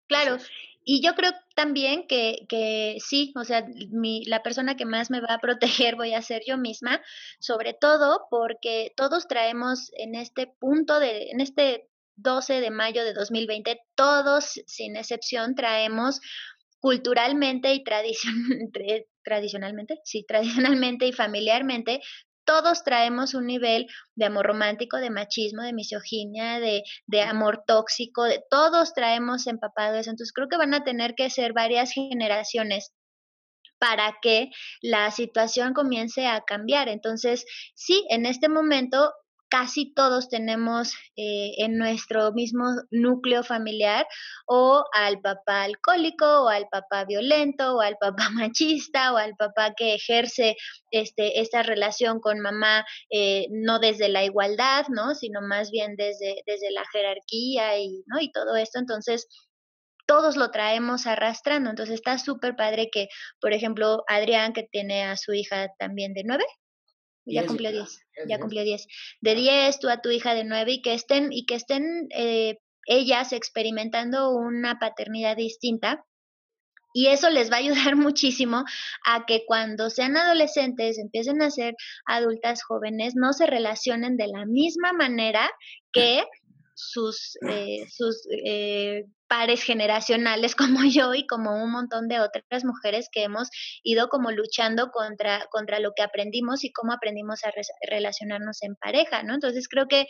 Claro, y yo creo también que, que sí, o sea, mi, la persona que más me va a proteger voy a ser yo misma, sobre todo porque todos traemos en este punto de, en este 12 de mayo de 2020, todos sin excepción traemos culturalmente y tradicionalmente, sí, tradicionalmente y familiarmente, todos traemos un nivel de amor romántico, de machismo, de misoginia, de, de, amor tóxico, de todos traemos empapado eso. Entonces creo que van a tener que ser varias generaciones para que la situación comience a cambiar. Entonces, sí, en este momento casi todos tenemos eh, en nuestro mismo núcleo familiar o al papá alcohólico o al papá violento o al papá machista o al papá que ejerce este, esta relación con mamá eh, no desde la igualdad, ¿no? sino más bien desde, desde la jerarquía y, ¿no? y todo esto. Entonces, todos lo traemos arrastrando. Entonces está súper padre que, por ejemplo, Adrián, que tiene a su hija también de nueve, ya cumplió 10, ya cumplió 10. De 10, tú a tu hija de 9 y que estén, y que estén eh, ellas experimentando una paternidad distinta. Y eso les va a ayudar muchísimo a que cuando sean adolescentes, empiecen a ser adultas jóvenes, no se relacionen de la misma manera que sus, eh, sus eh, pares generacionales como yo y como un montón de otras mujeres que hemos ido como luchando contra, contra lo que aprendimos y cómo aprendimos a relacionarnos en pareja, ¿no? Entonces creo que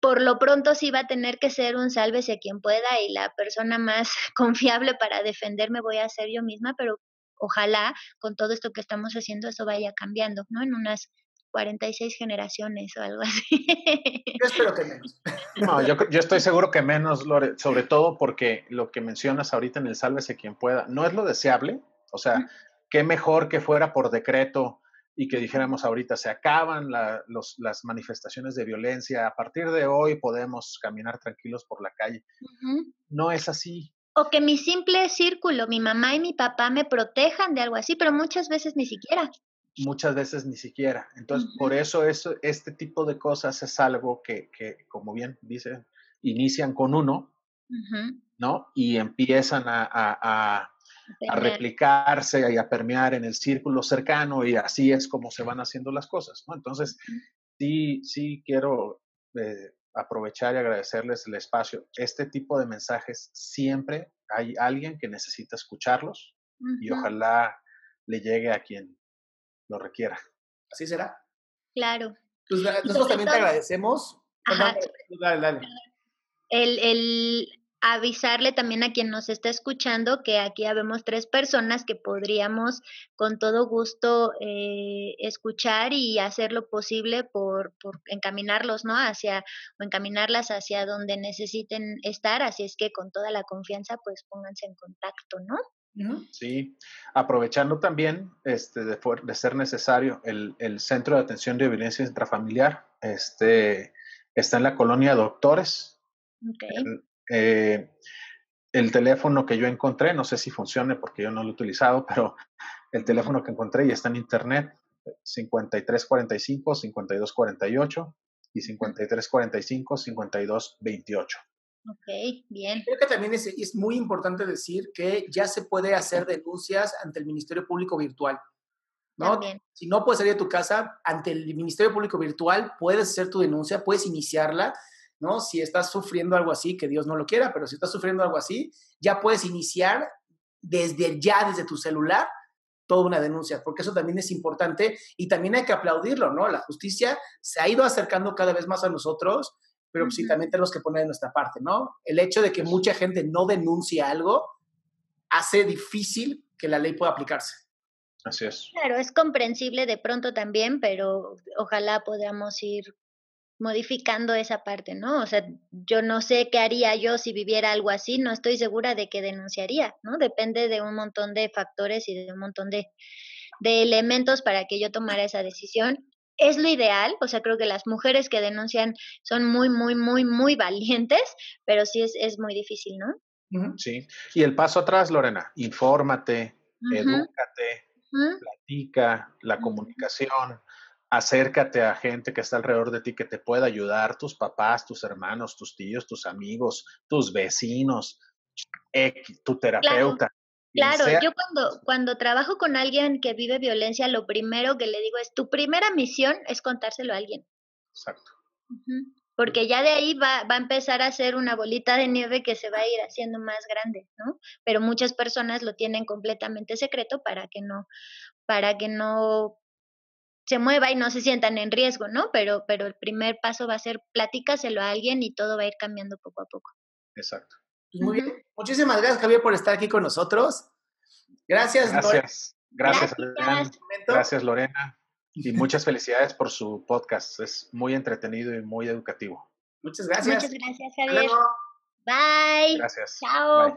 por lo pronto sí va a tener que ser un sálvese quien pueda y la persona más confiable para defenderme voy a ser yo misma, pero ojalá con todo esto que estamos haciendo eso vaya cambiando, ¿no? En unas 46 generaciones o algo así. Yo espero que menos. No, yo, yo, estoy seguro que menos, Lore, sobre todo porque lo que mencionas ahorita en el Sálvese quien pueda, no es lo deseable, o sea, qué mejor que fuera por decreto y que dijéramos ahorita se acaban los, las manifestaciones de violencia, a partir de hoy podemos caminar tranquilos por la calle. No es así. O que mi simple círculo, mi mamá y mi papá me protejan de algo así, pero muchas veces ni siquiera muchas veces ni siquiera. Entonces, por eso eso, este tipo de cosas es algo que, que como bien dice, inician con uno, ¿no? Y empiezan a, a, a, replicarse y a permear en el círculo cercano y así es como se van haciendo las cosas, ¿no? Entonces, sí, sí quiero eh, aprovechar y agradecerles el espacio. Este tipo de mensajes siempre hay alguien que necesita escucharlos y ojalá le llegue a quien lo requiera. Así será. Claro. Pues, nosotros también te agradecemos. El, el, avisarle también a quien nos está escuchando que aquí habemos tres personas que podríamos con todo gusto eh, escuchar y hacer lo posible por, por, encaminarlos, ¿no? Hacia, o encaminarlas hacia donde necesiten estar, así es que con toda la confianza, pues pónganse en contacto, ¿no? Sí, aprovechando también este, de, de ser necesario, el, el, Centro de Atención de Violencia Intrafamiliar este, está en la colonia Doctores, okay. Eh, el teléfono que yo encontré, no sé si funcione porque yo no lo he utilizado, pero el teléfono que encontré y está en internet, 5345, 5248 y 5345, 5228. Ok, bien. Creo que también es, es, muy importante decir que ya se puede hacer denuncias ante el Ministerio Público Virtual. ¿no? Si no puedes salir de tu casa, ante el Ministerio Público Virtual puedes hacer tu denuncia, puedes iniciarla ¿no? Si estás sufriendo algo así, que Dios no lo quiera, pero si estás sufriendo algo así, ya puedes iniciar desde ya, desde tu celular, toda una denuncia, porque eso también es importante y también hay que aplaudirlo, ¿no? La justicia se ha ido acercando cada vez más a nosotros, pero sí también tenemos que poner de nuestra parte, ¿no? El hecho de que mucha gente no denuncie algo hace difícil que la ley pueda aplicarse. Así es. Claro, es comprensible de pronto también, pero ojalá podamos ir modificando esa parte, ¿no? O sea, yo no sé qué haría yo si viviera algo así, no estoy segura de que denunciaría, ¿no? Depende de un montón de factores y de un montón de, de elementos para que yo tomara esa decisión. Es lo ideal, o sea, creo que las mujeres que denuncian son muy, muy, muy, muy valientes, pero sí es, es muy difícil, ¿no? Sí. Y el paso atrás, Lorena, infórmate, edúcate, platica, la comunicación, acércate a gente que está alrededor de ti que te pueda ayudar, tus papás, tus hermanos, tus tíos, tus amigos, tus vecinos, tu terapeuta. Claro, yo cuando, cuando trabajo con alguien que vive violencia, lo primero que le digo es, tu primera misión es contárselo a alguien. Exacto. Porque ya de ahí va, va a empezar a ser una bolita de nieve que se va a ir haciendo más grande, ¿no? Pero muchas personas lo tienen completamente secreto para que no, para que no se mueva y no se sientan en riesgo, ¿no? Pero, pero el primer paso va a ser platícaselo a alguien y todo va a ir cambiando poco a poco. Exacto. Pues muy bien. Muchísimas gracias, Javier, por estar aquí con nosotros. Gracias, Gracias. Gracias, Lorena. Gracias, Lorena. Y muchas felicidades por su podcast. Es muy entretenido y muy educativo. Muchas gracias. Muchas gracias, Javier. Bye. Gracias. Chao.